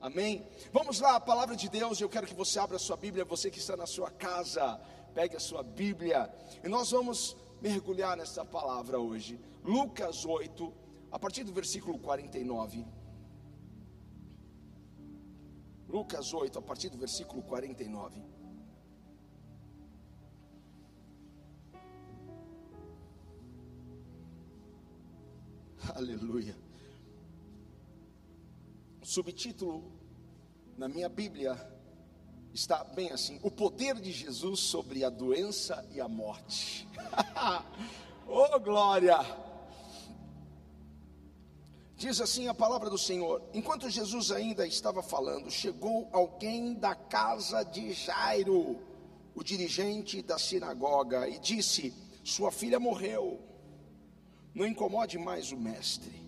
Amém? Vamos lá, a palavra de Deus. Eu quero que você abra a sua Bíblia, você que está na sua casa, pegue a sua Bíblia e nós vamos mergulhar nessa palavra hoje. Lucas 8, a partir do versículo 49. Lucas 8, a partir do versículo 49. Aleluia. Subtítulo na minha Bíblia está bem assim: O poder de Jesus sobre a doença e a morte. oh glória! Diz assim a palavra do Senhor: Enquanto Jesus ainda estava falando, chegou alguém da casa de Jairo, o dirigente da sinagoga, e disse: Sua filha morreu não incomode mais o mestre.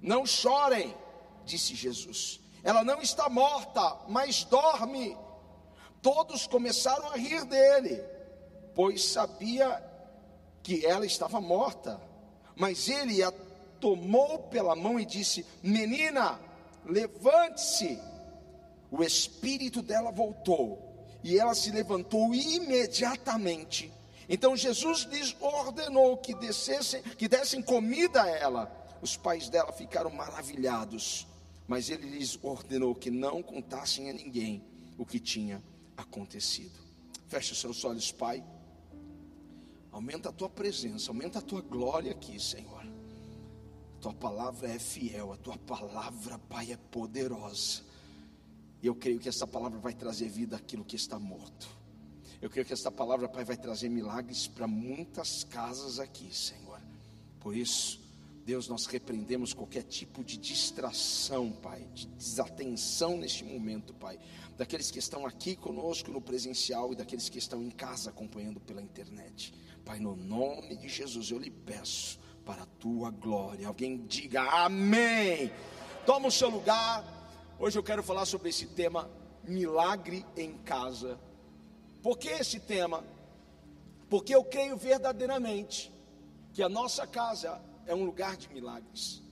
Não chorem, disse Jesus. Ela não está morta, mas dorme. Todos começaram a rir dele, pois sabia que ela estava morta. Mas ele a tomou pela mão e disse: Menina, levante-se. O espírito dela voltou e ela se levantou imediatamente então Jesus lhes ordenou que que dessem comida a ela. Os pais dela ficaram maravilhados, mas ele lhes ordenou que não contassem a ninguém o que tinha acontecido. Feche os seus olhos, Pai. Aumenta a tua presença, aumenta a tua glória aqui, Senhor. A tua palavra é fiel, a tua palavra, Pai, é poderosa. E eu creio que essa palavra vai trazer vida àquilo que está morto. Eu creio que esta palavra, Pai, vai trazer milagres para muitas casas aqui, Senhor. Por isso, Deus, nós repreendemos qualquer tipo de distração, Pai, de desatenção neste momento, Pai, daqueles que estão aqui conosco no presencial e daqueles que estão em casa acompanhando pela internet. Pai, no nome de Jesus, eu lhe peço para a tua glória. Alguém diga amém. Toma o seu lugar. Hoje eu quero falar sobre esse tema, milagre em casa. Por que esse tema? Porque eu creio verdadeiramente que a nossa casa é um lugar de milagres.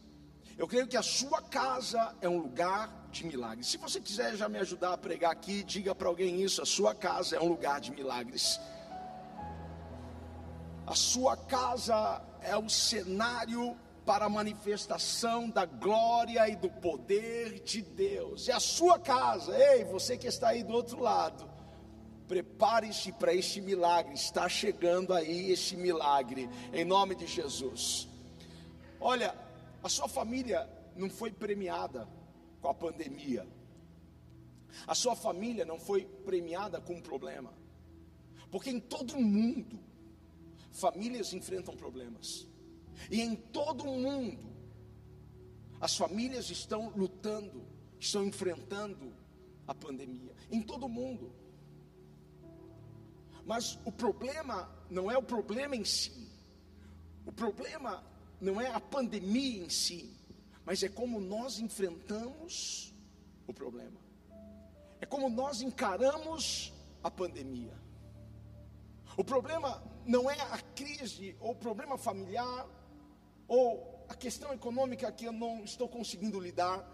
Eu creio que a sua casa é um lugar de milagres. Se você quiser já me ajudar a pregar aqui, diga para alguém isso: a sua casa é um lugar de milagres. A sua casa é o cenário para a manifestação da glória e do poder de Deus. É a sua casa, ei, você que está aí do outro lado. Prepare-se para este milagre, está chegando aí este milagre, em nome de Jesus. Olha, a sua família não foi premiada com a pandemia, a sua família não foi premiada com um problema, porque em todo mundo, famílias enfrentam problemas, e em todo mundo, as famílias estão lutando, estão enfrentando a pandemia, em todo mundo. Mas o problema não é o problema em si. O problema não é a pandemia em si, mas é como nós enfrentamos o problema. É como nós encaramos a pandemia. O problema não é a crise ou o problema familiar ou a questão econômica que eu não estou conseguindo lidar,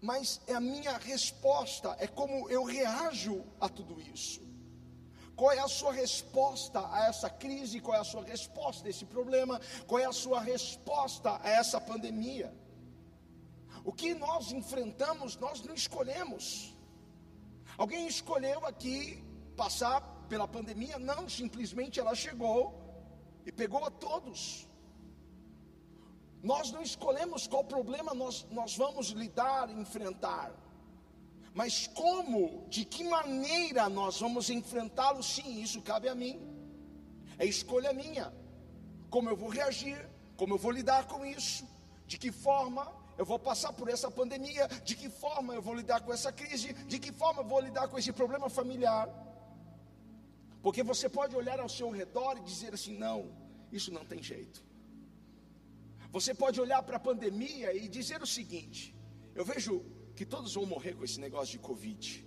mas é a minha resposta, é como eu reajo a tudo isso. Qual é a sua resposta a essa crise? Qual é a sua resposta a esse problema? Qual é a sua resposta a essa pandemia? O que nós enfrentamos, nós não escolhemos. Alguém escolheu aqui passar pela pandemia? Não, simplesmente ela chegou e pegou a todos. Nós não escolhemos qual problema nós, nós vamos lidar, enfrentar. Mas como, de que maneira nós vamos enfrentá-lo? Sim, isso cabe a mim. É escolha minha. Como eu vou reagir, como eu vou lidar com isso, de que forma eu vou passar por essa pandemia, de que forma eu vou lidar com essa crise, de que forma eu vou lidar com esse problema familiar. Porque você pode olhar ao seu redor e dizer assim: não, isso não tem jeito. Você pode olhar para a pandemia e dizer o seguinte: eu vejo que todos vão morrer com esse negócio de Covid.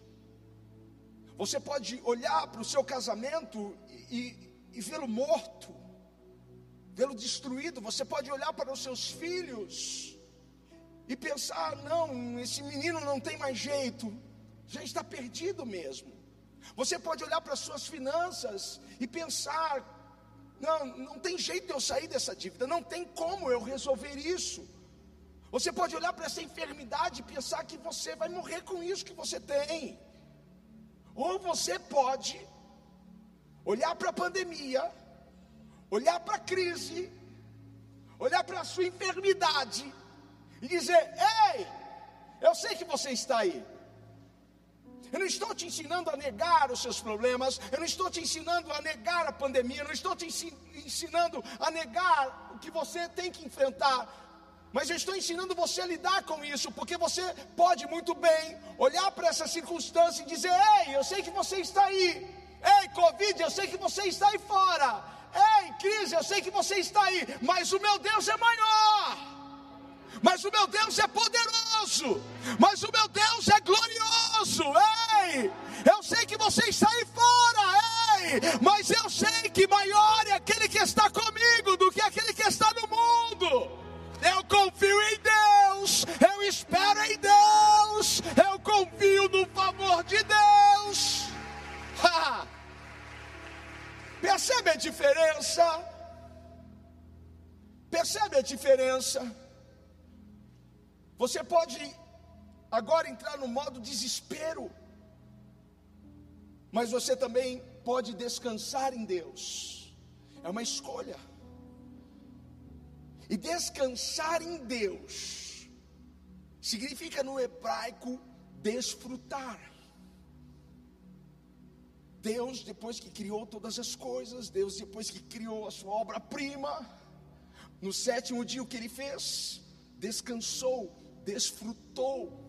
Você pode olhar para o seu casamento e, e, vê-lo morto, vê-lo destruído. Você pode olhar para os seus filhos e pensar: não, esse menino não tem mais jeito, já está perdido mesmo. Você pode olhar para as suas finanças e pensar: não, não tem jeito de eu sair dessa dívida, não tem como eu resolver isso. Você pode olhar para essa enfermidade e pensar que você vai morrer com isso que você tem. Ou você pode olhar para a pandemia, olhar para a crise, olhar para a sua enfermidade e dizer: Ei, eu sei que você está aí. Eu não estou te ensinando a negar os seus problemas, eu não estou te ensinando a negar a pandemia, eu não estou te ensinando a negar o que você tem que enfrentar, mas eu estou ensinando você a lidar com isso, porque você pode muito bem olhar para essa circunstância e dizer: Ei, eu sei que você está aí, ei, Covid, eu sei que você está aí fora, ei, crise, eu sei que você está aí, mas o meu Deus é maior. Mas o meu Deus é poderoso, mas o meu Deus é glorioso. Ei, eu sei que você está mas você também pode descansar em Deus. É uma escolha. E descansar em Deus significa no hebraico desfrutar. Deus, depois que criou todas as coisas, Deus, depois que criou a sua obra-prima, no sétimo dia, o que ele fez? Descansou desfrutou.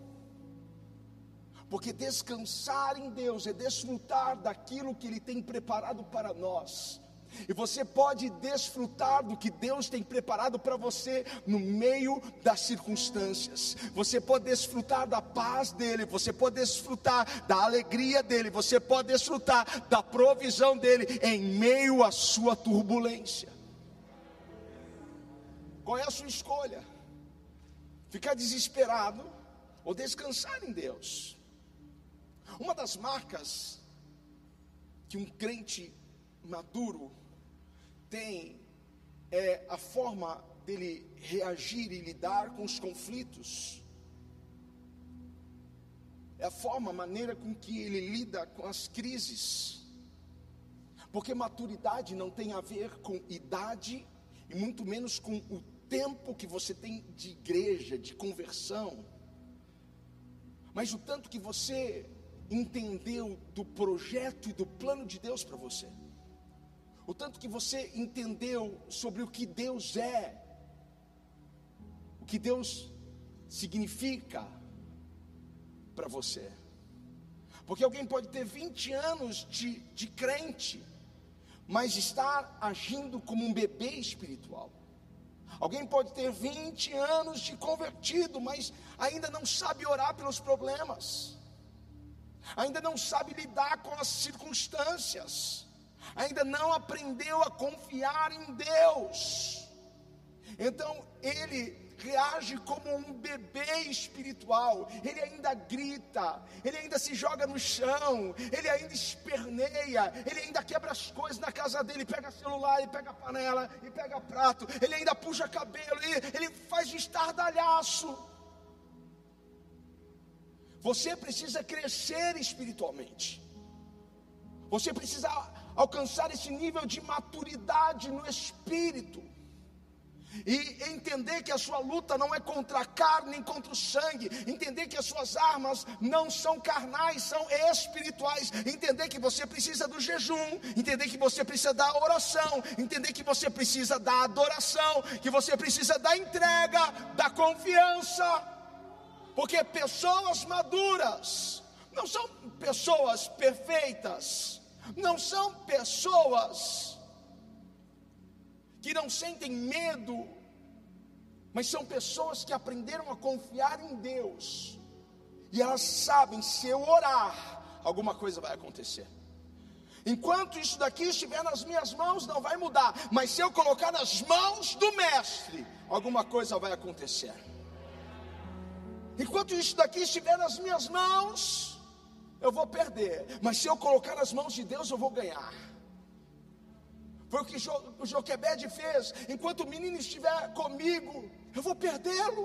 Porque descansar em Deus é desfrutar daquilo que Ele tem preparado para nós. E você pode desfrutar do que Deus tem preparado para você no meio das circunstâncias. Você pode desfrutar da paz dele, você pode desfrutar da alegria dele, você pode desfrutar da provisão dele em meio à sua turbulência. Qual é a sua escolha? ficar desesperado ou descansar em Deus. Uma das marcas que um crente maduro tem é a forma dele reagir e lidar com os conflitos. É a forma, a maneira com que ele lida com as crises. Porque maturidade não tem a ver com idade e muito menos com o tempo que você tem de igreja, de conversão, mas o tanto que você entendeu do projeto e do plano de Deus para você, o tanto que você entendeu sobre o que Deus é, o que Deus significa para você. Porque alguém pode ter 20 anos de, de crente, mas estar agindo como um bebê espiritual. Alguém pode ter 20 anos de convertido, mas ainda não sabe orar pelos problemas, ainda não sabe lidar com as circunstâncias, ainda não aprendeu a confiar em Deus. Então ele reage como um bebê espiritual, ele ainda grita, ele ainda se joga no chão, ele ainda esperneia, ele ainda quebra as coisas na casa dele, pega celular, ele pega panela, e pega prato, ele ainda puxa cabelo, ele, ele faz de estardalhaço. Você precisa crescer espiritualmente. Você precisa alcançar esse nível de maturidade no espírito. E entender que a sua luta não é contra a carne nem contra o sangue. Entender que as suas armas não são carnais, são espirituais. Entender que você precisa do jejum. Entender que você precisa da oração. Entender que você precisa da adoração. Que você precisa da entrega, da confiança. Porque pessoas maduras não são pessoas perfeitas. Não são pessoas que não sentem medo, mas são pessoas que aprenderam a confiar em Deus, e elas sabem: se eu orar, alguma coisa vai acontecer. Enquanto isso daqui estiver nas minhas mãos, não vai mudar, mas se eu colocar nas mãos do Mestre, alguma coisa vai acontecer. Enquanto isso daqui estiver nas minhas mãos, eu vou perder, mas se eu colocar nas mãos de Deus, eu vou ganhar. Foi o que o Joquebede fez. Enquanto o menino estiver comigo, eu vou perdê-lo.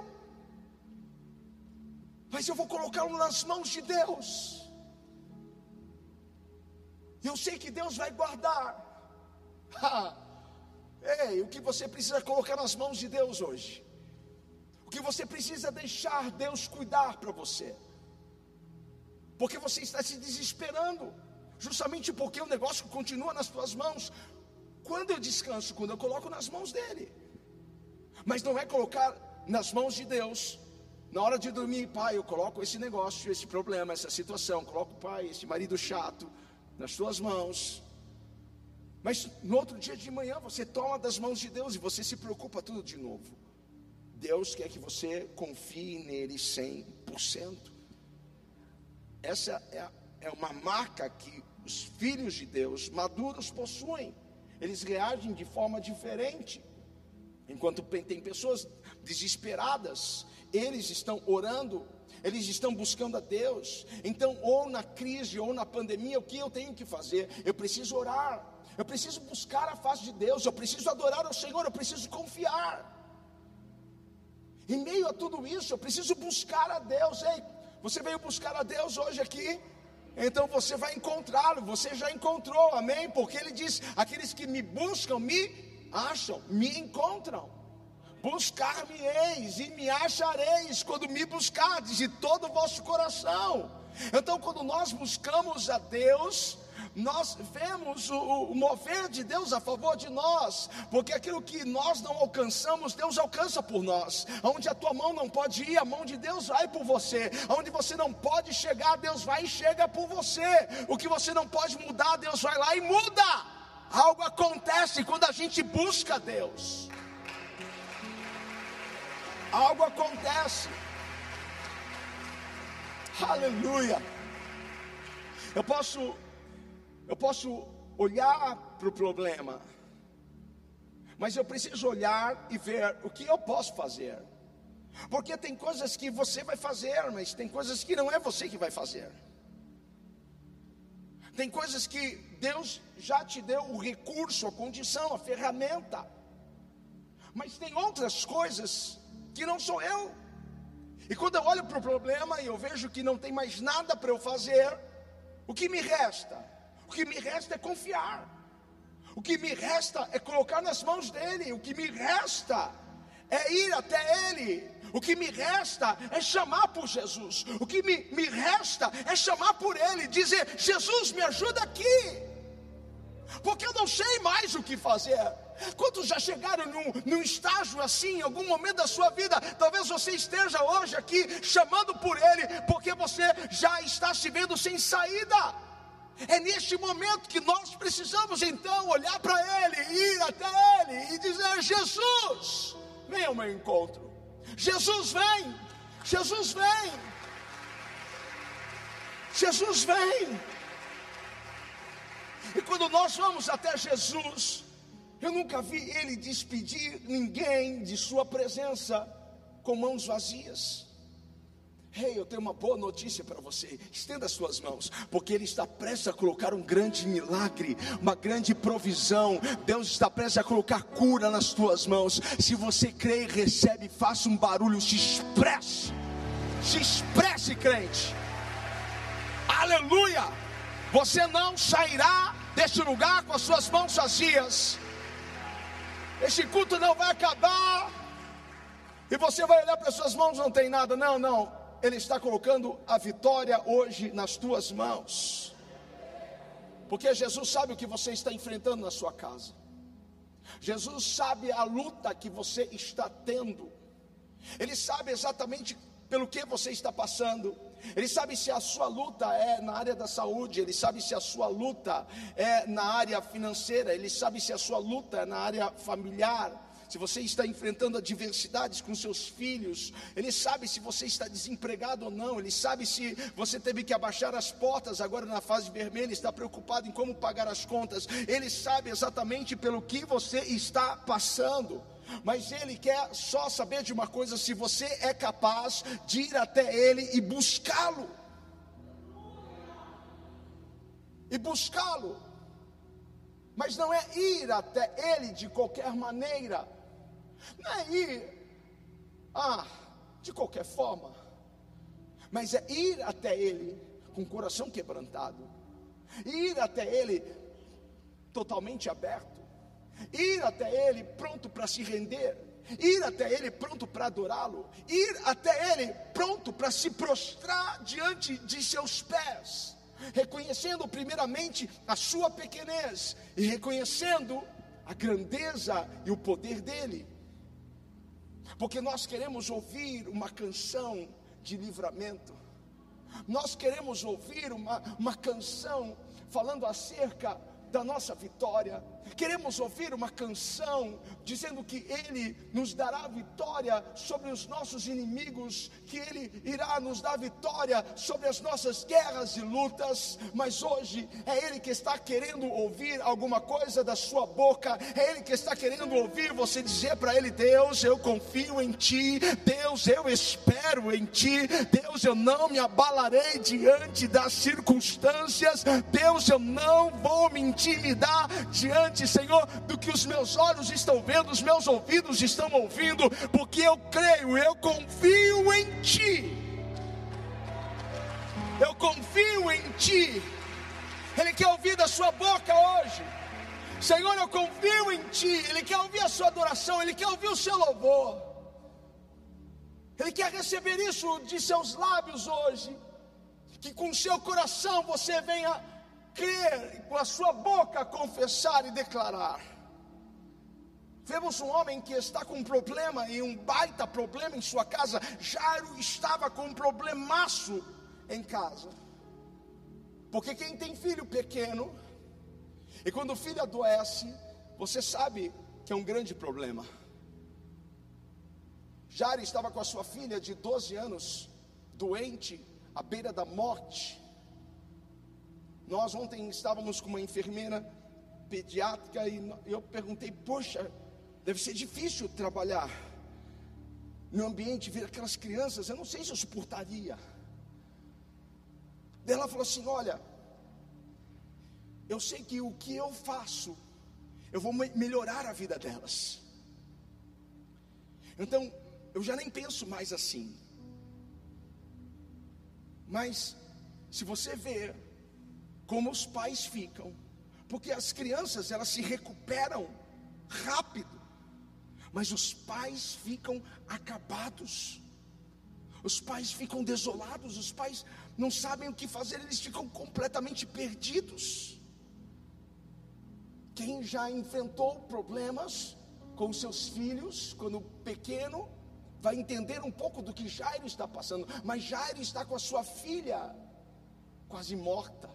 Mas eu vou colocá-lo nas mãos de Deus. Eu sei que Deus vai guardar. Ei, o que você precisa colocar nas mãos de Deus hoje? O que você precisa deixar Deus cuidar para você? Porque você está se desesperando, justamente porque o negócio continua nas suas mãos. Quando eu descanso? Quando eu coloco nas mãos dele. Mas não é colocar nas mãos de Deus. Na hora de dormir, pai, eu coloco esse negócio, esse problema, essa situação, coloco, pai, esse marido chato nas suas mãos. Mas no outro dia de manhã você toma das mãos de Deus e você se preocupa tudo de novo. Deus quer que você confie nele 100%. Essa é, é uma marca que os filhos de Deus maduros possuem eles reagem de forma diferente. Enquanto tem pessoas desesperadas, eles estão orando, eles estão buscando a Deus. Então, ou na crise ou na pandemia, o que eu tenho que fazer? Eu preciso orar, eu preciso buscar a face de Deus, eu preciso adorar ao Senhor, eu preciso confiar. Em meio a tudo isso, eu preciso buscar a Deus. Ei, você veio buscar a Deus hoje aqui? então você vai encontrá-lo, você já encontrou, amém? Porque ele diz: aqueles que me buscam, me acham, me encontram. Buscar-me-eis e me achareis quando me buscardes de todo o vosso coração. Então, quando nós buscamos a Deus, nós vemos o, o, mover de Deus a favor de nós, porque aquilo que nós não alcançamos, Deus alcança por nós. Onde a tua mão não pode ir, a mão de Deus vai por você. Onde você não pode chegar, Deus vai e chega por você. O que você não pode mudar, Deus vai lá e muda. Algo acontece quando a gente busca Deus. Algo acontece. Aleluia. Eu posso eu posso olhar para o problema, mas eu preciso olhar e ver o que eu posso fazer. Porque tem coisas que você vai fazer, mas tem coisas que não é você que vai fazer. Tem coisas que Deus já te deu o recurso, a condição, a ferramenta. Mas tem outras coisas que não sou eu. E quando eu olho para o problema e eu vejo que não tem mais nada para eu fazer, o que me resta? O que me resta é confiar. O que me resta é colocar nas mãos dele. O que me resta é ir até ele. O que me resta é chamar por Jesus. O que me, me resta é chamar por ele, dizer: Jesus, me ajuda aqui. Porque eu não sei mais o que fazer. Quantos já chegaram num, num, estágio assim, em algum momento da sua vida? Talvez você esteja hoje aqui chamando por Ele, porque você já está se vendo sem saída. É neste momento que nós precisamos então olhar para Ele, ir até Ele e dizer: Jesus, vem ao meu encontro. Jesus vem, Jesus vem, Jesus vem. E quando nós vamos até Jesus, eu nunca vi Ele despedir ninguém de Sua presença com mãos vazias. Hey, eu tenho uma boa notícia para você. Estenda as suas mãos, porque Ele está prestes a colocar um grande milagre, uma grande provisão. Deus está prestes a colocar cura nas tuas mãos. Se você crê e recebe, faça um barulho, se expresse. Se expresse, crente. Aleluia! Você não sairá deste lugar com as suas mãos vazias. Este culto não vai acabar. E você vai olhar para as suas mãos, não tem nada. Não, não. Ele está colocando a vitória hoje nas tuas mãos. Porque Jesus sabe o que você está enfrentando na sua casa. Jesus sabe a luta que você está tendo. Ele sabe exatamente pelo que você está passando. Ele sabe se a sua luta é na área da saúde, ele sabe se a sua luta é na área financeira, ele sabe se a sua luta é na área familiar. Se você está enfrentando adversidades com seus filhos, Ele sabe se você está desempregado ou não, Ele sabe se você teve que abaixar as portas agora na fase vermelha, está preocupado em como pagar as contas, Ele sabe exatamente pelo que você está passando mas Ele quer só saber de uma coisa: se você é capaz de ir até Ele e buscá-lo. E buscá-lo. Mas não é ir até Ele de qualquer maneira, não é ir, ah, de qualquer forma, mas é ir até Ele com o coração quebrantado, ir até Ele totalmente aberto ir até Ele pronto para se render, ir até Ele pronto para adorá-lo, ir até Ele pronto para se prostrar diante de seus pés, reconhecendo primeiramente a sua pequenez e reconhecendo a grandeza e o poder dEle, porque nós queremos ouvir uma canção de livramento, nós queremos ouvir uma, uma canção falando acerca da nossa vitória. Queremos ouvir uma canção dizendo que Ele nos dará vitória sobre os nossos inimigos, que Ele irá nos dar vitória sobre as nossas guerras e lutas. Mas hoje é Ele que está querendo ouvir alguma coisa da sua boca, é Ele que está querendo ouvir você dizer para Ele: Deus, eu confio em Ti, Deus, eu espero em Ti, Deus, eu não me abalarei diante das circunstâncias, Deus, eu não vou me intimidar diante, Senhor, do que os meus olhos estão vendo, os meus ouvidos estão ouvindo, porque eu creio, eu confio em Ti. Eu confio em Ti. Ele quer ouvir da sua boca hoje. Senhor, eu confio em Ti. Ele quer ouvir a sua adoração, Ele quer ouvir o seu louvor. Ele quer receber isso de seus lábios hoje. Que com seu coração você venha crer, com a sua boca confessar e declarar. Vemos um homem que está com um problema e um baita problema em sua casa. Jairo estava com um problemaço em casa. Porque quem tem filho pequeno, e quando o filho adoece, você sabe que é um grande problema. Jairo estava com a sua filha de 12 anos, doente, à beira da morte. Nós ontem estávamos com uma enfermeira pediátrica e eu perguntei: Poxa, deve ser difícil trabalhar no ambiente, ver aquelas crianças. Eu não sei se eu suportaria. Daí ela falou assim: Olha, eu sei que o que eu faço, eu vou melhorar a vida delas. Então, eu já nem penso mais assim. Mas, se você ver como os pais ficam, porque as crianças elas se recuperam rápido, mas os pais ficam acabados. Os pais ficam desolados, os pais não sabem o que fazer, eles ficam completamente perdidos. Quem já enfrentou problemas com seus filhos quando pequeno, vai entender um pouco do que Jairo está passando, mas Jairo está com a sua filha quase morta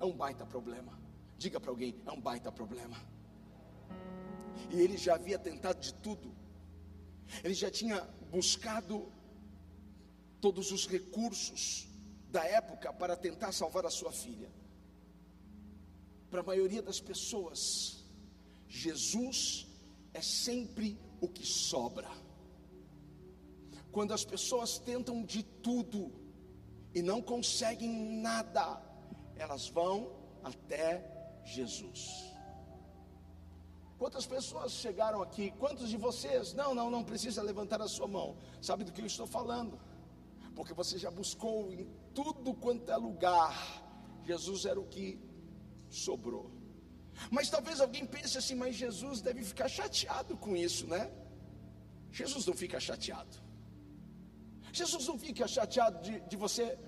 é um baita problema. Diga para alguém, é um baita problema. E ele já havia tentado de tudo. Ele já tinha buscado todos os recursos da época para tentar salvar a sua filha. Para a maioria das pessoas, Jesus é sempre o que sobra. Quando as pessoas tentam de tudo e não conseguem nada, elas vão até Jesus. Quantas pessoas chegaram aqui? Quantos de vocês? Não, não, não precisa levantar a sua mão. Sabe do que eu estou falando? Porque você já buscou em tudo quanto é lugar. Jesus era o que sobrou. Mas talvez alguém pense assim, mas Jesus deve ficar chateado com isso, né? Jesus não fica chateado. Jesus não fica chateado de, de você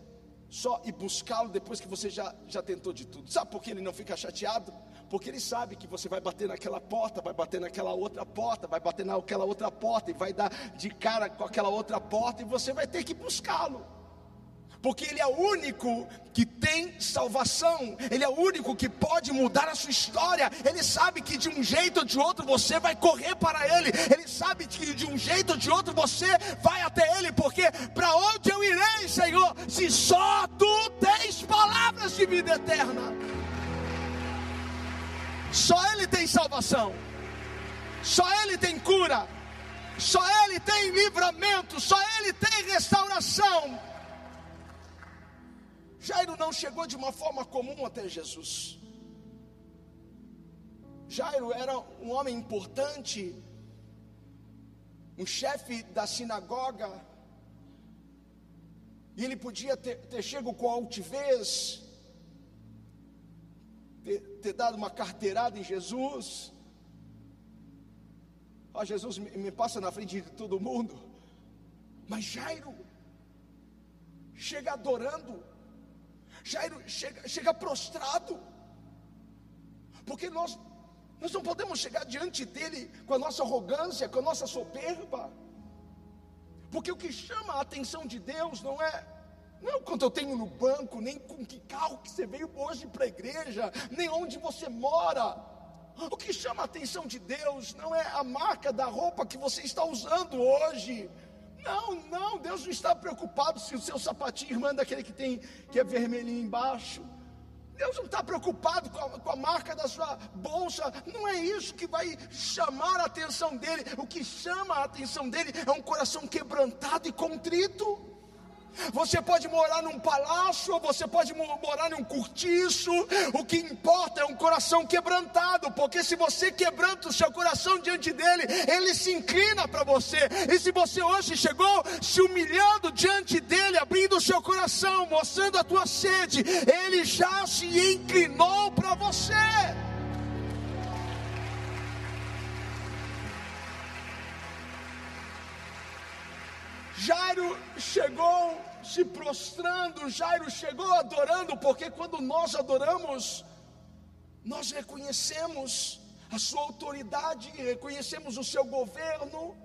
só ir buscá-lo depois que você já, já tentou de tudo. Sabe por que ele não fica chateado? Porque ele sabe que você vai bater naquela porta, vai bater naquela outra porta, vai bater naquela outra porta e vai dar de cara com aquela outra porta e você vai ter que buscá-lo porque Ele é o único que tem salvação, Ele é o único que pode mudar a sua história. Ele sabe que de um jeito ou de outro você vai correr para Ele, Ele sabe que de um jeito ou de outro você vai até Ele, porque para onde eu irei, Senhor, se só Tu tens palavras de vida eterna? Só Ele tem salvação, só Ele tem cura, só Ele tem livramento, só Ele tem restauração. Jairo não chegou de uma forma comum até Jesus. Jairo era um homem importante, um chefe da sinagoga, e ele podia ter, ter chego com altivez, ter, ter, dado uma carteirada em Jesus. Ó, oh, Jesus me, me passa na frente de todo mundo. Mas Jairo chega adorando, Jairo chega, chega prostrado, porque nós, nós não podemos chegar diante dele com a nossa arrogância, com a nossa soberba, porque o que chama a atenção de Deus não é não é quanto eu tenho no banco, nem com que carro que você veio hoje para a igreja, nem onde você mora. O que chama a atenção de Deus não é a marca da roupa que você está usando hoje, não, não, Deus não está preocupado se o seu sapatinho irmã daquele que tem que é vermelhinho embaixo. Deus não está preocupado com a, com a, marca da sua bolsa, não é isso que vai chamar a atenção dele. O que chama a atenção dele é um coração quebrantado e contrito. Você pode morar num palácio, você pode morar num cortiço. O que importa é um coração quebrantado, porque se você quebranta o seu coração diante dele, ele se inclina para você. E se você hoje chegou se humilhando diante dele, abrindo o seu coração, mostrando a tua sede, ele já se inclinou para você. Jairo chegou se prostrando, Jairo chegou adorando, porque quando nós adoramos, nós reconhecemos a sua autoridade, reconhecemos o seu governo,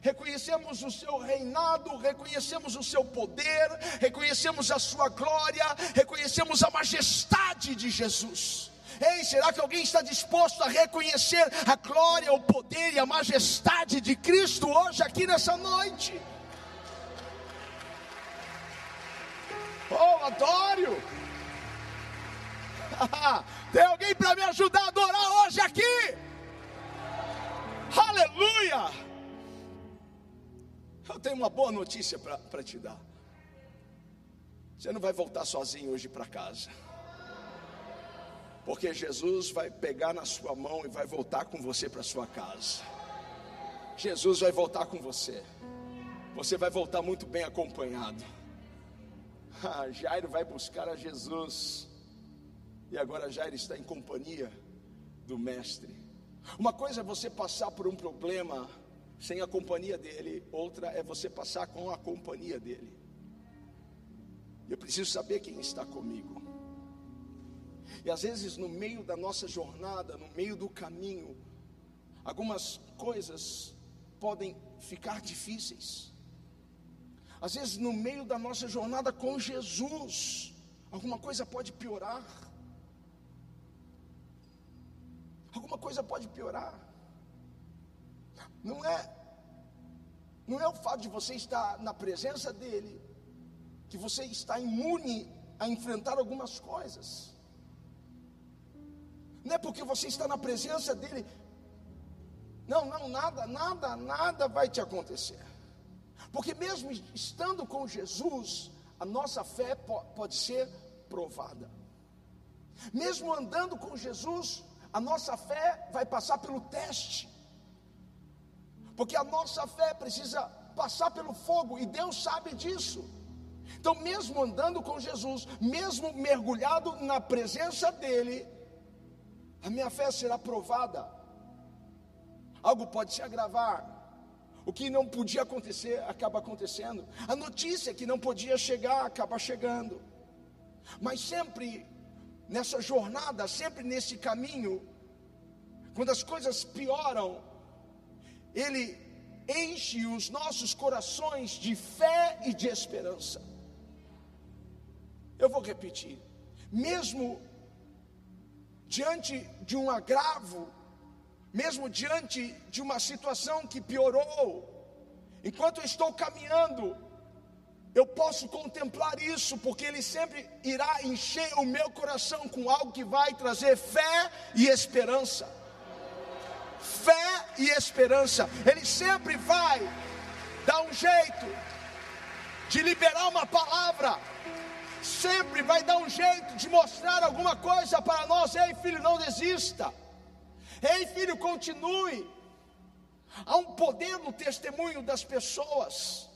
reconhecemos o seu reinado, reconhecemos o seu poder, reconhecemos a sua glória, reconhecemos a majestade de Jesus. Ei, será que alguém está disposto a reconhecer a glória, o poder e a majestade de Cristo hoje aqui nessa noite? Oh, adoro! Tem alguém para me ajudar a adorar hoje aqui? Aleluia! Eu tenho uma boa notícia para te dar. Você não vai voltar sozinho hoje para casa. Porque Jesus vai pegar na sua mão e vai voltar com você para sua casa. Jesus vai voltar com você. Você vai voltar muito bem acompanhado. Ah, Jairo vai buscar a Jesus. E agora Jairo está em companhia do Mestre. Uma coisa é você passar por um problema sem a companhia dele, outra é você passar com a companhia dele. Eu preciso saber quem está comigo. E às vezes, no meio da nossa jornada, no meio do caminho, algumas coisas podem ficar difíceis. Às vezes, no meio da nossa jornada com Jesus, alguma coisa pode piorar. Alguma coisa pode piorar. Não é não é o fato de você estar na presença dele que você está imune a enfrentar algumas coisas. Não é porque você está na presença dele. Não, não, nada, nada, nada vai te acontecer. Porque mesmo estando com Jesus, a nossa fé pode ser provada. Mesmo andando com Jesus, a nossa fé vai passar pelo teste. Porque a nossa fé precisa passar pelo fogo e Deus sabe disso. Então, mesmo andando com Jesus, mesmo mergulhado na presença dEle, a minha fé será provada, algo pode se agravar. O que não podia acontecer acaba acontecendo. A notícia que não podia chegar acaba chegando. Mas sempre nessa jornada, sempre nesse caminho, quando as coisas pioram, Ele enche os nossos corações de fé e de esperança. Eu vou repetir, mesmo diante de um agravo, mesmo diante de uma situação que piorou, enquanto eu estou caminhando, eu posso contemplar isso, porque Ele sempre irá encher o meu coração com algo que vai trazer fé e esperança. Fé e esperança, Ele sempre vai dar um jeito de liberar uma palavra, sempre vai dar um jeito de mostrar alguma coisa para nós. Ei, filho, não desista. Ei, filho, continue. Há um poder no testemunho das pessoas.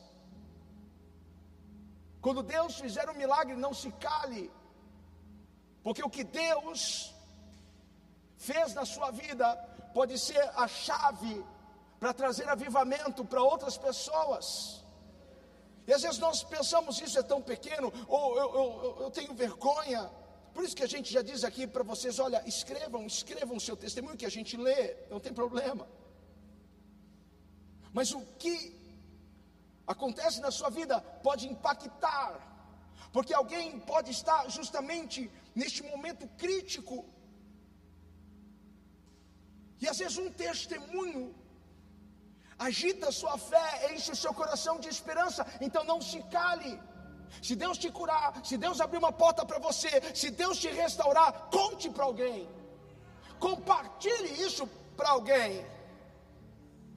Quando Deus fizer um milagre, não se cale, porque o que Deus fez na sua vida pode ser a chave para trazer avivamento para outras pessoas. E às vezes nós pensamos isso é tão pequeno, ou eu, eu, eu tenho vergonha. Por isso que a gente já diz aqui para vocês: olha, escrevam, escrevam o seu testemunho que a gente lê, não tem problema. Mas o que acontece na sua vida pode impactar, porque alguém pode estar justamente neste momento crítico, e às vezes um testemunho agita a sua fé, enche o seu coração de esperança, então não se cale. Se Deus te curar, se Deus abrir uma porta para você, se Deus te restaurar, conte para alguém, compartilhe isso para alguém.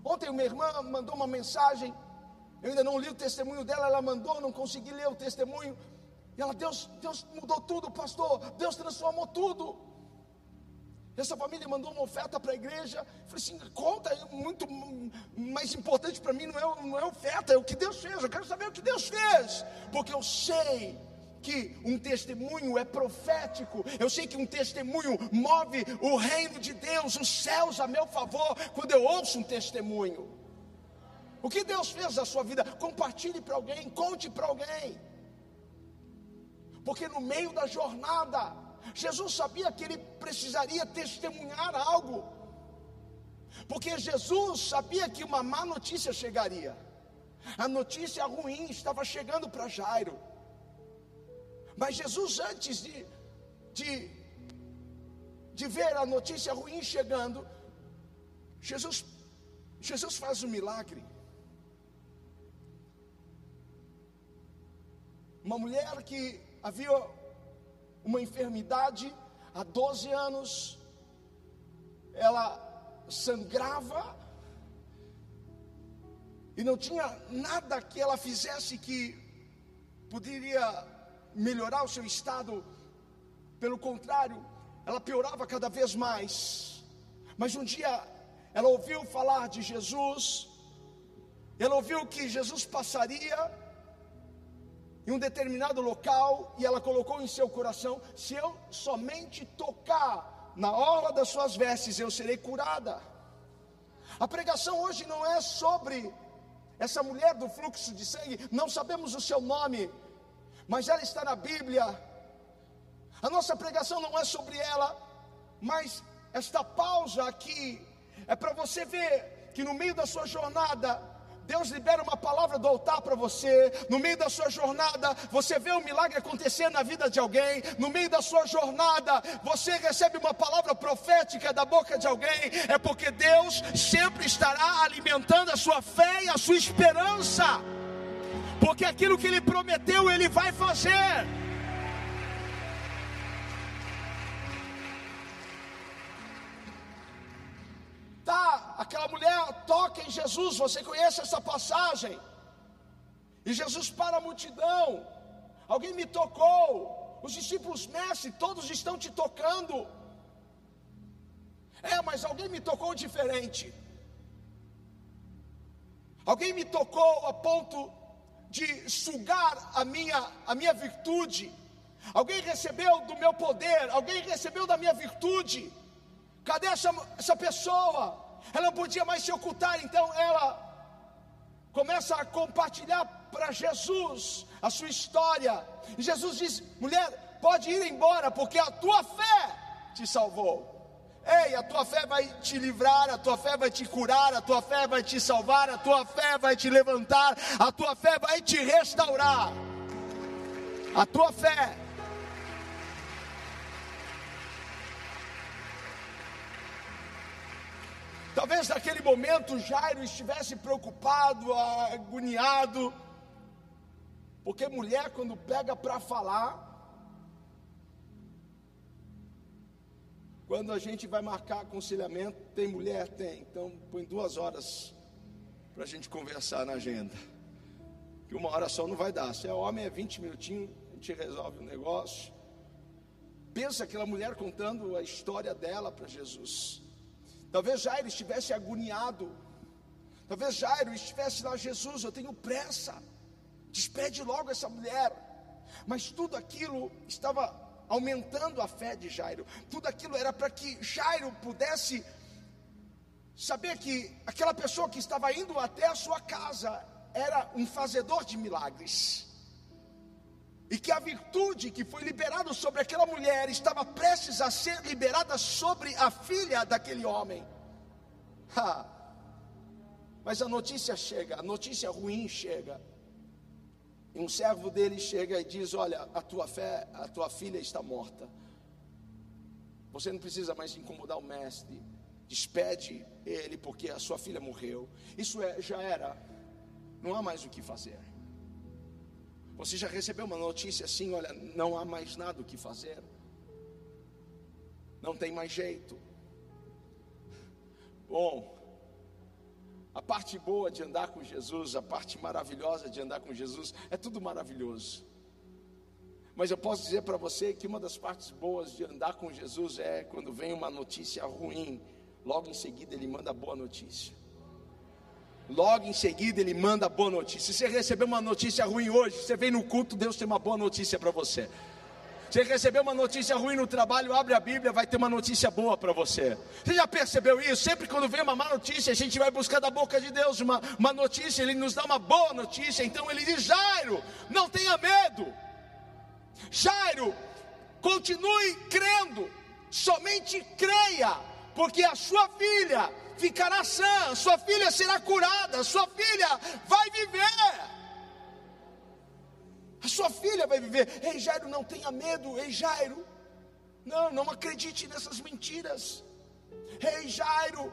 Ontem uma irmã mandou uma mensagem eu ainda não li o testemunho dela, ela mandou, não consegui ler o testemunho. E ela, Deus, Deus mudou tudo, pastor. Deus transformou tudo. Essa família mandou uma oferta para a igreja. Eu falei assim: conta, é muito mais importante para mim não é, não é oferta, é o que Deus fez. Eu quero saber o que Deus fez, porque eu sei que um testemunho é profético. Eu sei que um testemunho move o reino de Deus, os céus a meu favor, quando eu ouço um testemunho. O que Deus fez na sua vida? Compartilhe para alguém, conte para alguém. Porque no meio da jornada, Jesus sabia que ele precisaria testemunhar algo. Porque Jesus sabia que uma má notícia chegaria. A notícia ruim estava chegando para Jairo. Mas Jesus, antes de, de, de ver a notícia ruim chegando, Jesus, Jesus faz um milagre. Uma mulher que havia uma enfermidade há 12 anos, ela sangrava e não tinha nada que ela fizesse que poderia melhorar o seu estado, pelo contrário, ela piorava cada vez mais. Mas um dia ela ouviu falar de Jesus, ela ouviu que Jesus passaria em um determinado local e ela colocou em seu coração: se eu somente tocar na orla das suas vestes, eu serei curada. A pregação hoje não é sobre essa mulher do fluxo de sangue, não sabemos o seu nome, mas ela está na Bíblia. A nossa pregação não é sobre ela, mas esta pausa aqui é para você ver que no meio da sua jornada, Deus libera uma palavra do altar para você. No meio da sua jornada, você vê um milagre acontecer na vida de alguém. No meio da sua jornada, você recebe uma palavra profética da boca de alguém. É porque Deus sempre estará alimentando a sua fé e a sua esperança. Porque aquilo que Ele prometeu, Ele vai fazer. Tá, aquela mulher toca em Jesus, você conhece essa passagem? E Jesus para a multidão. Alguém me tocou. Os discípulos, mestre, todos estão te tocando. É, mas alguém me tocou diferente. Alguém me tocou a ponto de sugar a minha, a minha virtude. Alguém recebeu do meu poder, alguém recebeu da minha virtude. Cadê essa, essa pessoa? Ela não podia mais se ocultar, então ela começa a compartilhar para Jesus a sua história. E Jesus diz: mulher, pode ir embora, porque a tua fé te salvou. Ei, a tua fé vai te livrar, a tua fé vai te curar, a tua fé vai te salvar, a tua fé vai te levantar, a tua fé vai te restaurar. A tua fé. Talvez naquele momento Jairo estivesse preocupado, agoniado, porque mulher, quando pega para falar, Quando a gente vai marcar aconselhamento, tem mulher? Tem. Então põe duas horas para a gente conversar na agenda. Que uma hora só não vai dar. Se é homem, é 20 minutinhos, a gente resolve o negócio. Pensa aquela mulher contando a história dela para Jesus. Talvez Jairo estivesse agoniado. Talvez Jairo estivesse lá, Jesus, eu tenho pressa. Despede logo essa mulher. Mas tudo aquilo estava aumentando a fé de Jairo. Tudo aquilo era para que Jairo pudesse saber que aquela pessoa que estava indo até a sua casa era um fazedor de milagres. E que a virtude que foi liberada sobre aquela mulher estava prestes a ser liberada sobre a filha daquele homem. Ha. Mas a notícia chega, a notícia ruim chega. E um servo dele chega e diz: Olha, a tua fé, a tua filha está morta. Você não precisa mais incomodar o mestre. Despede ele, porque a sua filha morreu. Isso é, já era. Não há mais o que fazer. Você já recebeu uma notícia assim: olha, não há mais nada o que fazer. Não tem mais jeito. Bom, a parte boa de andar com Jesus, a parte maravilhosa de andar com Jesus, é tudo maravilhoso. Mas eu posso dizer para você que uma das partes boas de andar com Jesus é quando vem uma notícia ruim, logo em seguida ele manda boa notícia. Logo em seguida ele manda boa notícia. Se você recebeu uma notícia ruim hoje, você vem no culto, Deus tem uma boa notícia para você. Você recebeu uma notícia ruim no trabalho, abre a Bíblia, vai ter uma notícia boa para você. Você já percebeu isso? Sempre quando vem uma má notícia, a gente vai buscar da boca de Deus uma, uma notícia, Ele nos dá uma boa notícia. Então Ele diz: Jairo, não tenha medo. Jairo, continue crendo, somente creia, porque a sua filha ficará sã, sua filha será curada, sua filha vai viver. A sua filha vai viver. Ei, Jairo, não tenha medo. Ei, Jairo. Não, não acredite nessas mentiras. Ei, Jairo,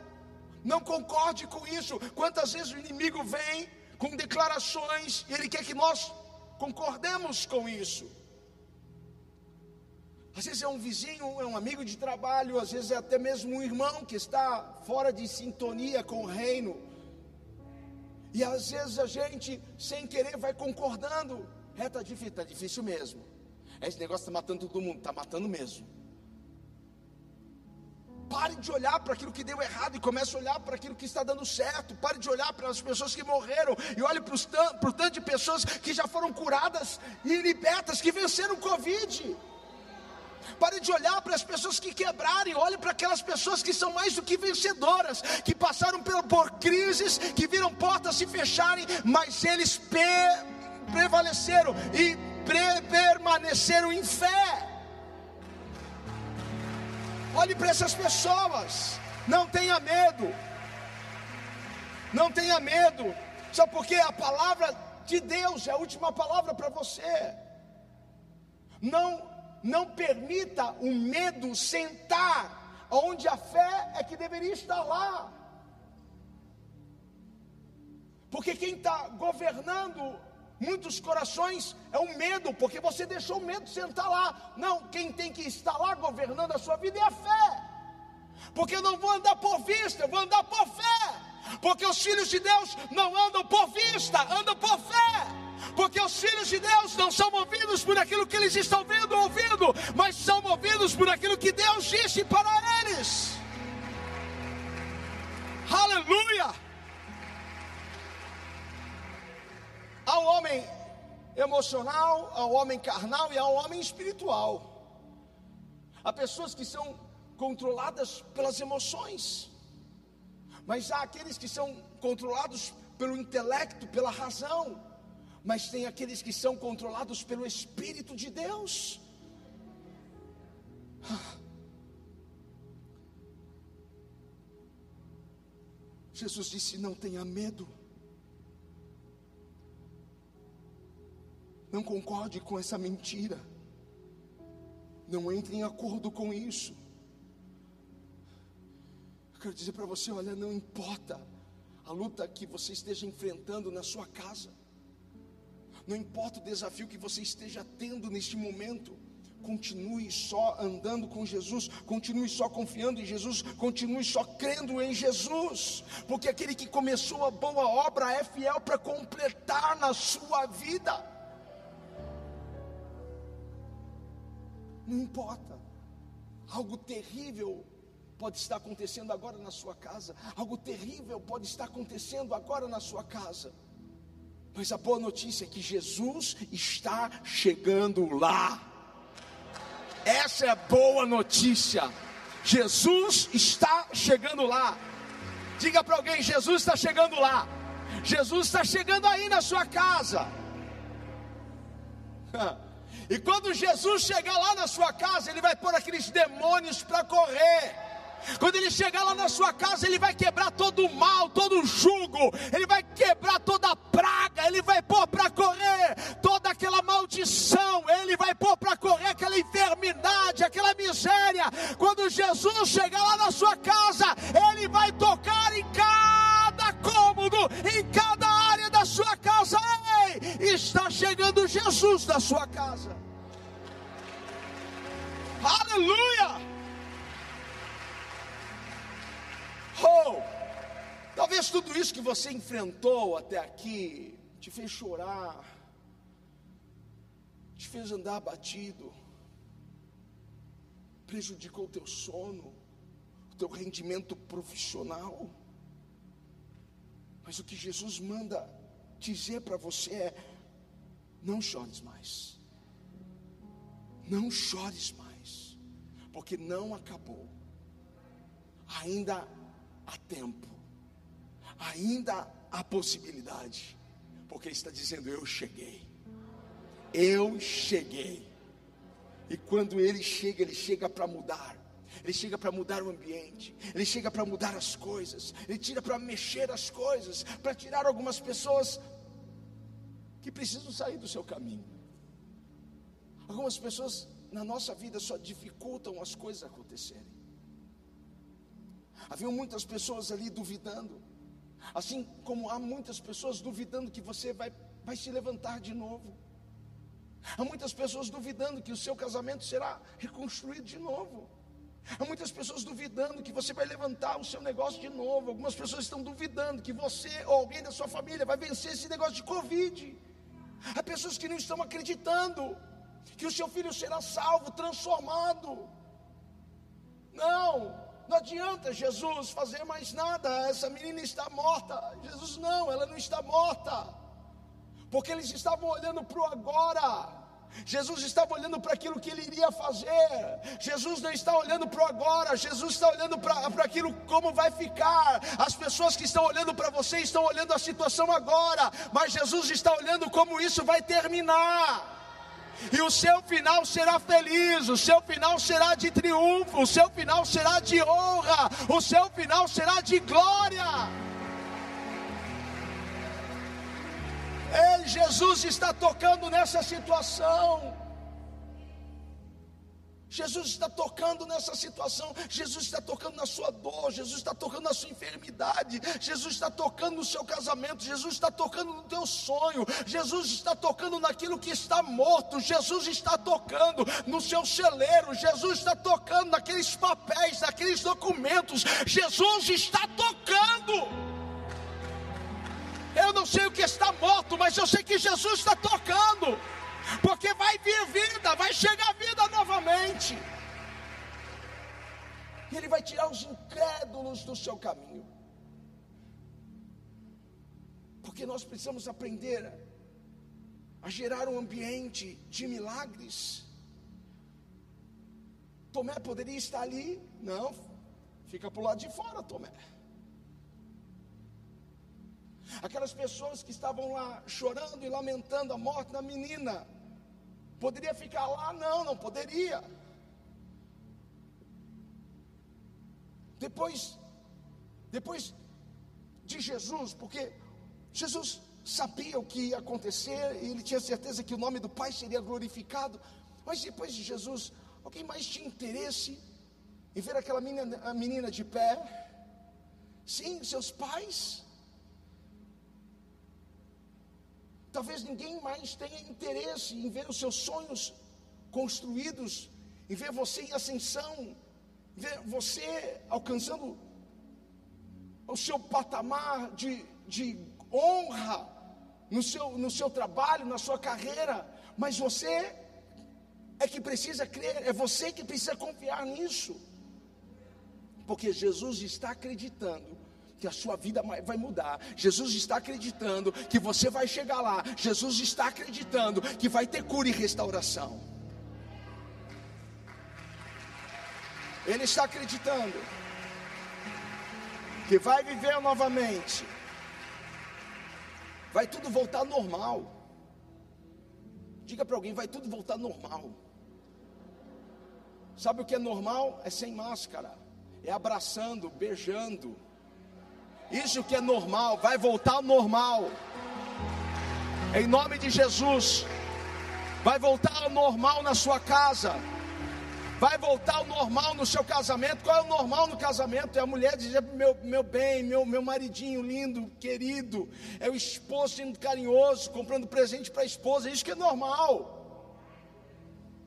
não concorde com isso. Quantas vezes o inimigo vem com declarações e ele quer que nós concordemos com isso. Às vezes é um vizinho, é um amigo de trabalho, às vezes é até mesmo um irmão que está fora de sintonia com o reino. E às vezes a gente, sem querer, vai concordando. É, tá difícil, tá difícil mesmo. Esse negócio está matando todo mundo, está matando mesmo. Pare de olhar para aquilo que deu errado e comece a olhar para aquilo que está dando certo. Pare de olhar para as pessoas que morreram e olhe para o tanto de pessoas que já foram curadas e libertas, que venceram o Covid. Pare de olhar para as pessoas que quebraram olhe para aquelas pessoas que são mais do que vencedoras, que passaram por, por crises, que viram portas se fecharem, mas eles prevaleceram e permaneceram em fé. Olhe para essas pessoas, não tenha medo, não tenha medo, só porque a palavra de Deus é a última palavra para você. Não, não permita o medo sentar onde a fé é que deveria estar lá. Porque quem está governando Muitos corações é o medo, porque você deixou o medo sentar lá. Não, quem tem que estar lá governando a sua vida é a fé. Porque eu não vou andar por vista, eu vou andar por fé. Porque os filhos de Deus não andam por vista, andam por fé. Porque os filhos de Deus não são movidos por aquilo que eles estão vendo ou ouvindo, mas são movidos por aquilo que Deus disse para eles. Aleluia! Ao homem emocional, ao homem carnal e ao homem espiritual. Há pessoas que são controladas pelas emoções, mas há aqueles que são controlados pelo intelecto, pela razão, mas tem aqueles que são controlados pelo Espírito de Deus. Jesus disse: Não tenha medo. Não concorde com essa mentira. Não entre em acordo com isso. Eu quero dizer para você: olha, não importa a luta que você esteja enfrentando na sua casa, não importa o desafio que você esteja tendo neste momento, continue só andando com Jesus, continue só confiando em Jesus, continue só crendo em Jesus, porque aquele que começou a boa obra é fiel para completar na sua vida. Não importa, algo terrível pode estar acontecendo agora na sua casa, algo terrível pode estar acontecendo agora na sua casa. Mas a boa notícia é que Jesus está chegando lá. Essa é a boa notícia. Jesus está chegando lá. Diga para alguém: Jesus está chegando lá. Jesus está chegando aí na sua casa. E quando Jesus chegar lá na sua casa, Ele vai pôr aqueles demônios para correr. Quando ele chegar lá na sua casa, ele vai quebrar todo o mal, todo o jugo, ele vai quebrar toda a praga, ele vai pôr para correr toda aquela maldição, ele vai pôr para correr aquela enfermidade, aquela miséria. Quando Jesus chegar lá na sua casa, ele vai tocar em cada cômodo, em cada área da sua casa. Ei, está chegando Jesus na sua casa. Aleluia! Talvez tudo isso que você enfrentou até aqui te fez chorar, te fez andar abatido, prejudicou o teu sono, o teu rendimento profissional. Mas o que Jesus manda dizer para você é: não chores mais, não chores mais, porque não acabou, ainda há tempo, ainda há possibilidade, porque está dizendo: Eu cheguei, eu cheguei. E quando Ele chega, Ele chega para mudar. Ele chega para mudar o ambiente, ele chega para mudar as coisas, ele tira para mexer as coisas, para tirar algumas pessoas que precisam sair do seu caminho. Algumas pessoas na nossa vida só dificultam as coisas acontecerem. Havia muitas pessoas ali duvidando, assim como há muitas pessoas duvidando que você vai, vai se levantar de novo. Há muitas pessoas duvidando que o seu casamento será reconstruído de novo. Há muitas pessoas duvidando que você vai levantar o seu negócio de novo. Algumas pessoas estão duvidando que você ou alguém da sua família vai vencer esse negócio de Covid. Há pessoas que não estão acreditando que o seu filho será salvo, transformado. Não, não adianta Jesus fazer mais nada, essa menina está morta. Jesus não, ela não está morta, porque eles estavam olhando para o agora. Jesus estava olhando para aquilo que ele iria fazer. Jesus não está olhando para o agora, Jesus está olhando para aquilo como vai ficar. As pessoas que estão olhando para você estão olhando a situação agora, mas Jesus está olhando como isso vai terminar e o seu final será feliz, o seu final será de triunfo, o seu final será de honra, o seu final será de glória. Ei, Jesus está tocando nessa situação. Jesus está tocando nessa situação, Jesus está tocando na sua dor, Jesus está tocando na sua enfermidade, Jesus está tocando no seu casamento, Jesus está tocando no teu sonho, Jesus está tocando naquilo que está morto, Jesus está tocando no seu celeiro, Jesus está tocando naqueles papéis, naqueles documentos, Jesus está tocando. Eu não sei o que está morto, mas eu sei que Jesus está tocando porque vai vir vida, vai chegar vida novamente. E Ele vai tirar os incrédulos do seu caminho. Porque nós precisamos aprender a gerar um ambiente de milagres. Tomé poderia estar ali. Não, fica para o lado de fora, Tomé. Aquelas pessoas que estavam lá chorando e lamentando a morte da menina, poderia ficar lá? Não, não poderia. Depois, depois de Jesus, porque Jesus sabia o que ia acontecer e ele tinha certeza que o nome do Pai seria glorificado, mas depois de Jesus, alguém mais tinha interesse em ver aquela menina, menina de pé? Sim, seus pais. Talvez ninguém mais tenha interesse em ver os seus sonhos construídos, em ver você em ascensão, ver você alcançando o seu patamar de, de honra no seu, no seu trabalho, na sua carreira, mas você é que precisa crer, é você que precisa confiar nisso, porque Jesus está acreditando que a sua vida vai mudar. Jesus está acreditando que você vai chegar lá. Jesus está acreditando que vai ter cura e restauração. Ele está acreditando que vai viver novamente. Vai tudo voltar normal. Diga para alguém, vai tudo voltar normal. Sabe o que é normal? É sem máscara. É abraçando, beijando isso que é normal, vai voltar ao normal. Em nome de Jesus. Vai voltar ao normal na sua casa. Vai voltar ao normal no seu casamento. Qual é o normal no casamento? É a mulher dizer meu, meu bem, meu, meu maridinho lindo, querido. É o esposo sendo carinhoso, comprando presente para a esposa. Isso que é normal.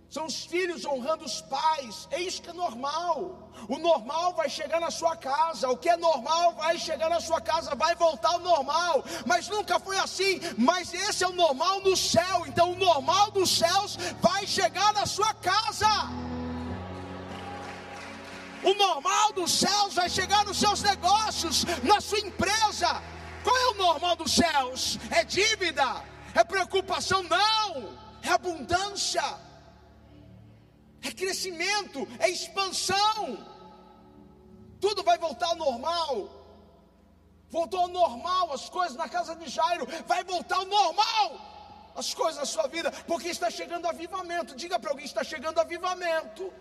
São os filhos honrando os pais. É isso que é normal. O normal vai chegar na sua casa. O que é normal vai chegar na sua casa, vai voltar ao normal. Mas nunca foi assim. Mas esse é o normal no céu. Então o normal dos céus vai chegar na sua casa. O normal dos céus vai chegar nos seus negócios, na sua empresa. Qual é o normal dos céus? É dívida? É preocupação? Não. É abundância é crescimento, é expansão. Tudo vai voltar ao normal. Voltou ao normal as coisas na casa de Jairo, vai voltar ao normal as coisas na sua vida, porque está chegando avivamento. Diga para alguém: está chegando avivamento.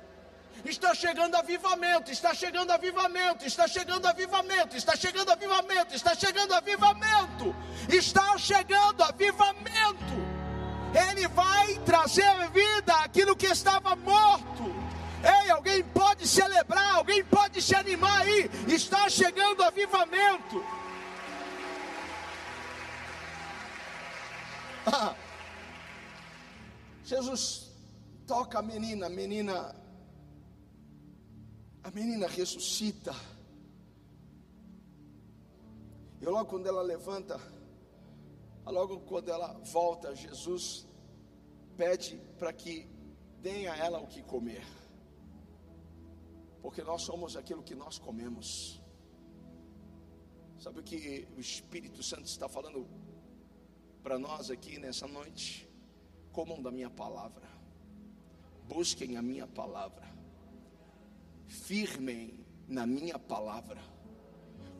Está chegando avivamento, está chegando avivamento, está chegando avivamento, está chegando avivamento, está chegando avivamento, está chegando avivamento. Ele vai trazer vida aquilo que estava morto. Ei, alguém pode celebrar, alguém pode se animar aí. Está chegando avivamento. Ah, Jesus toca a menina, a menina, a menina ressuscita. E logo quando ela levanta, logo quando ela volta, Jesus pede para que deem a ela o que comer, porque nós somos aquilo que nós comemos. Sabe o que o Espírito Santo está falando para nós aqui nessa noite? Comam da minha palavra, busquem a minha palavra, firmem na minha palavra,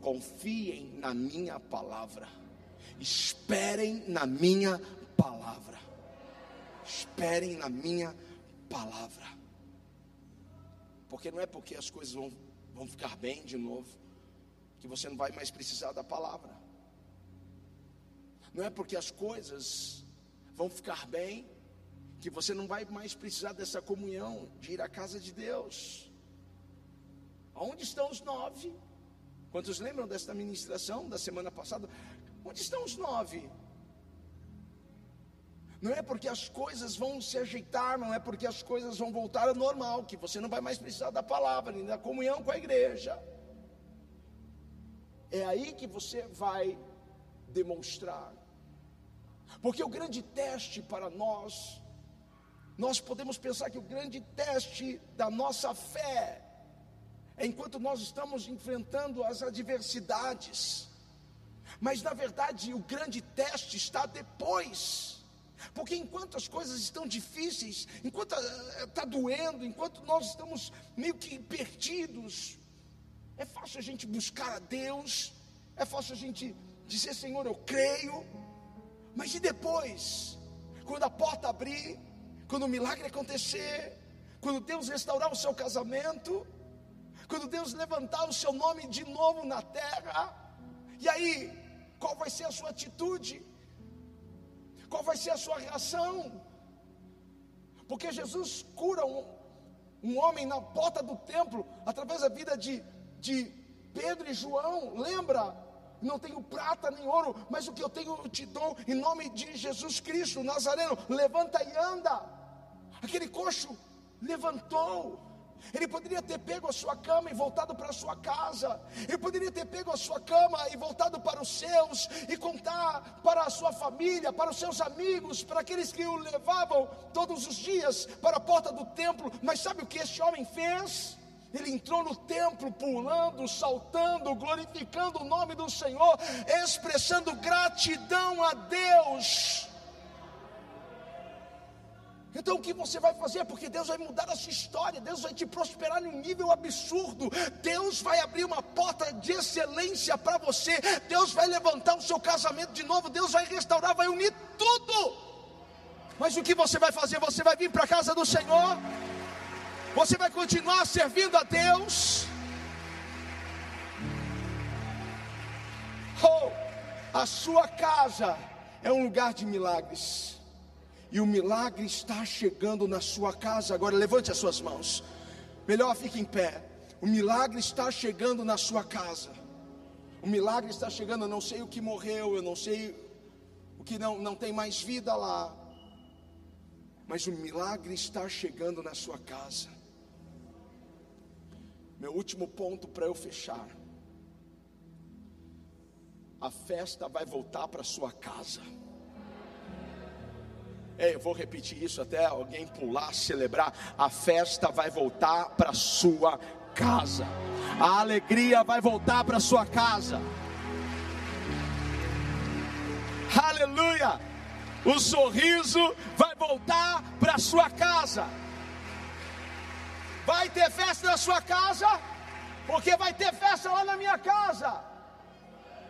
confiem na minha palavra, esperem na minha palavra esperem na minha palavra. Porque não é porque as coisas vão, vão ficar bem de novo, que você não vai mais precisar da palavra. Não é porque as coisas vão ficar bem, que você não vai mais precisar dessa comunhão, de ir à casa de Deus. Onde estão os nove? Quantos lembram desta ministração da semana passada? Onde estão os nove? Não é porque as coisas vão se ajeitar, não é porque as coisas vão voltar ao normal, que você não vai mais precisar da palavra, nem da comunhão com a igreja. É aí que você vai demonstrar. Porque o grande teste para nós, nós podemos pensar que o grande teste da nossa fé é enquanto nós estamos enfrentando as adversidades. Mas na verdade, o grande teste está depois Porque enquanto as coisas estão difíceis, enquanto está eh, doendo, enquanto nós estamos meio que perdidos, é fácil a gente buscar a Deus, é fácil a gente dizer, Senhor, eu creio, mas e depois? Quando a porta abrir, quando o milagre acontecer, quando Deus restaurar o seu casamento, quando Deus levantar o seu nome de novo na terra, e aí, qual vai ser a sua atitude? Qual vai ser a sua reação? Porque Jesus cura um, um homem na porta do templo, através da vida de, de Pedro e João, lembra? Não tenho prata nem ouro, mas o que eu tenho eu te dou, em nome de Jesus Cristo, Nazareno, levanta e anda. Aquele coxo levantou. Ele poderia ter pego a sua cama e voltado para a sua casa. Ele poderia ter pego a sua cama e voltado para os seus e contar para a sua família, para os seus amigos, para aqueles que o levavam todos os dias para a porta do templo. Mas sabe o que esse homem fez? Ele entrou no templo pulando, saltando, glorificando o nome do Senhor, expressando gratidão a Deus. Então o que você vai fazer? Porque Deus vai mudar a sua história, Deus vai te prosperar em um nível absurdo, Deus vai abrir uma porta de excelência para você, Deus vai levantar o seu casamento de novo, Deus vai restaurar, vai unir tudo. Mas o que você vai fazer? Você vai vir para a casa do Senhor, você vai continuar servindo a Deus. Oh, a sua casa é um lugar de milagres. E o milagre está chegando na sua casa. Agora levante as suas mãos. Melhor fique em pé. O milagre está chegando na sua casa. O milagre está chegando. Eu não sei o que morreu, eu não sei o que não, não tem mais vida lá. Mas o milagre está chegando na sua casa. Meu último ponto para eu fechar. A festa vai voltar para sua casa. É, eu vou repetir isso até alguém pular, celebrar. A festa vai voltar para sua casa. A alegria vai voltar para sua casa. Aleluia! O sorriso vai voltar para sua casa. Vai ter festa na sua casa, porque vai ter festa lá na minha casa.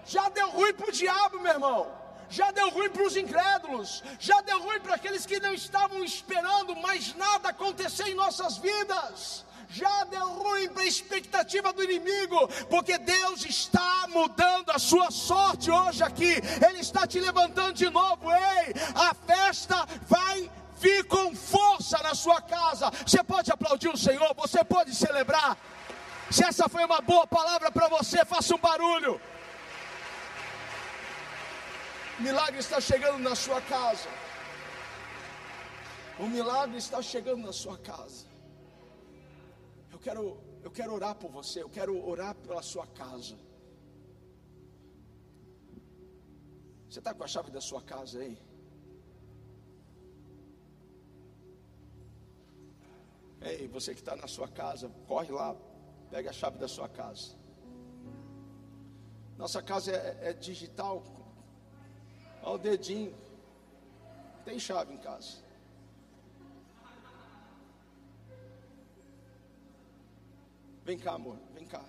Já deu ruim pro diabo, meu irmão já deu ruim para os incrédulos, já deu ruim para aqueles que não estavam esperando mais nada acontecer em nossas vidas. Já deu ruim para a expectativa do inimigo, porque Deus está mudando a sua sorte hoje aqui, Ele está te levantando de novo. Ei, a festa vai vir com força na sua casa. Você pode aplaudir o Senhor, você pode celebrar. Se essa foi uma boa palavra para você, faça um barulho. Milagre está chegando na sua casa. O milagre está chegando na sua casa. Eu quero, eu quero orar por você, eu quero orar pela sua casa. Você está com a chave da sua casa aí? Ei, você que está na sua casa, corre lá, pega a chave da sua casa. Nossa casa é, é digital, Olha o dedinho. Tem chave em casa. Vem cá, amor, vem cá.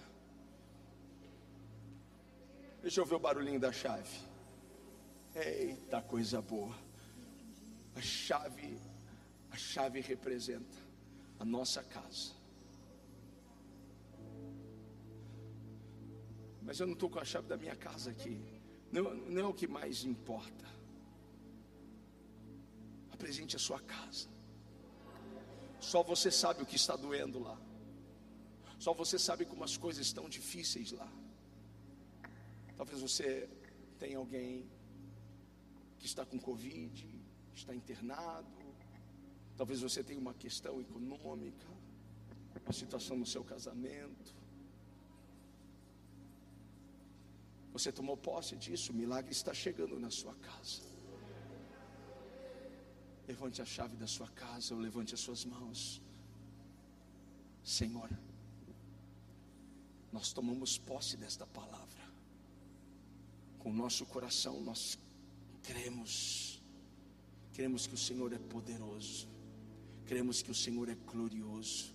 Deixa eu ver o barulhinho da chave. Eita coisa boa. A chave, a chave representa a nossa casa. Mas eu não estou com a chave da minha casa aqui. Não, não é o que mais importa. Apresente a sua casa. Só você sabe o que está doendo lá. Só você sabe como as coisas estão difíceis lá. Talvez você tenha alguém que está com Covid, está internado. Talvez você tenha uma questão econômica, uma situação no seu casamento. Você tomou posse disso, o milagre está chegando na sua casa. Levante a chave da sua casa ou levante as suas mãos. Senhor, nós tomamos posse desta palavra. Com o nosso coração nós cremos Cremos que o Senhor é poderoso. Cremos que o Senhor é glorioso.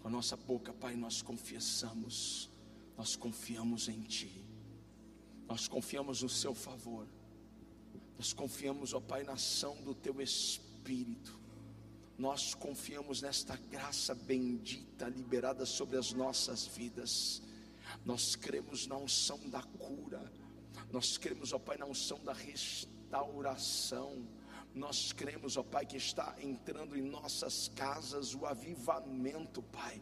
Com a nossa boca, Pai, nós confessamos, nós confiamos em Ti, nós confiamos no Seu favor, nós confiamos, ó Pai, na ação do Teu Espírito, nós confiamos nesta graça bendita liberada sobre as nossas vidas, nós cremos na unção da cura, nós cremos, ó Pai, na unção da restauração, nós cremos, ó Pai, que está entrando em nossas casas o avivamento, Pai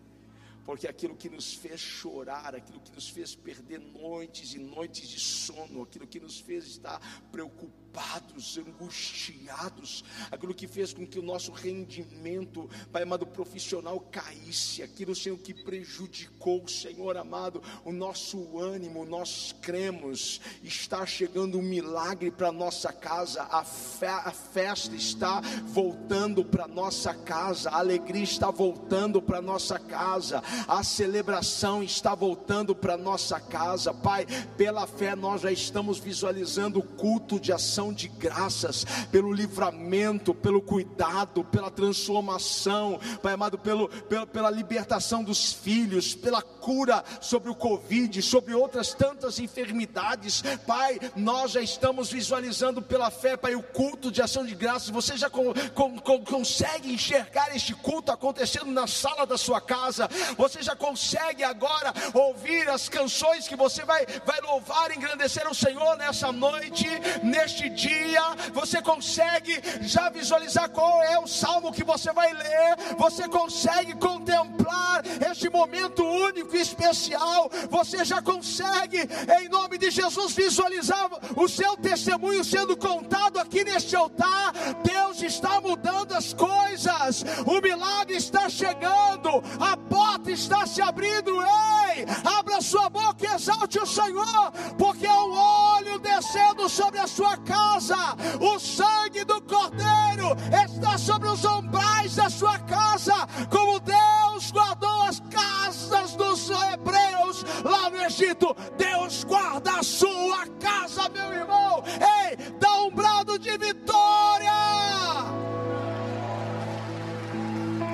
porque aquilo que nos fez chorar, aquilo que nos fez perder noites e noites de sono, aquilo que nos fez estar preocupados, preocupados, angustiados, aquilo que fez com que o nosso rendimento, Pai amado, profissional caísse, aquilo, Senhor, que prejudicou, Senhor amado, o nosso ânimo, nós cremos, está chegando um milagre para nossa casa, a, fe a festa está voltando para nossa casa, a alegria está voltando para nossa casa, a celebração está voltando para nossa casa, Pai, pela fé nós já estamos visualizando o culto de ação ação de graças pelo livramento, pelo cuidado, pela transformação, Pai amado, pelo, pelo, pela libertação dos filhos, pela cura sobre o Covid, sobre outras tantas enfermidades, Pai, nós já estamos visualizando pela fé, Pai, o culto de ação de graças. Você já com, com, com, consegue enxergar este culto acontecendo na sala da sua casa? Você já consegue agora ouvir as canções que você vai, vai louvar engrandecer o Senhor nessa noite, neste dia, você consegue já visualizar qual é o salmo que você vai ler, você consegue contemplar este momento único e especial, você já consegue, em nome de Jesus, visualizar o seu testemunho sendo contado aqui neste altar. Deus está mudando as coisas, o milagre está chegando, a porta está se abrindo. Ei, abra sua boca e exalte o Senhor, porque é o óleo descendo sobre a sua casa casa, o sangue do Cordeiro está sobre os umbrais da sua casa, como Deus guardou as casas dos hebreus lá no Egito. Deus guarda a sua casa, meu irmão. Ei, dá um brado de vitória.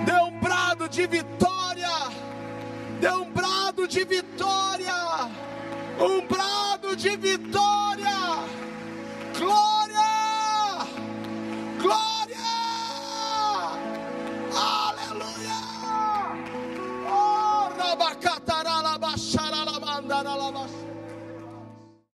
Dê um brado de vitória. Dê um brado de vitória. Um brado de vitória. Hallelujah. Oh,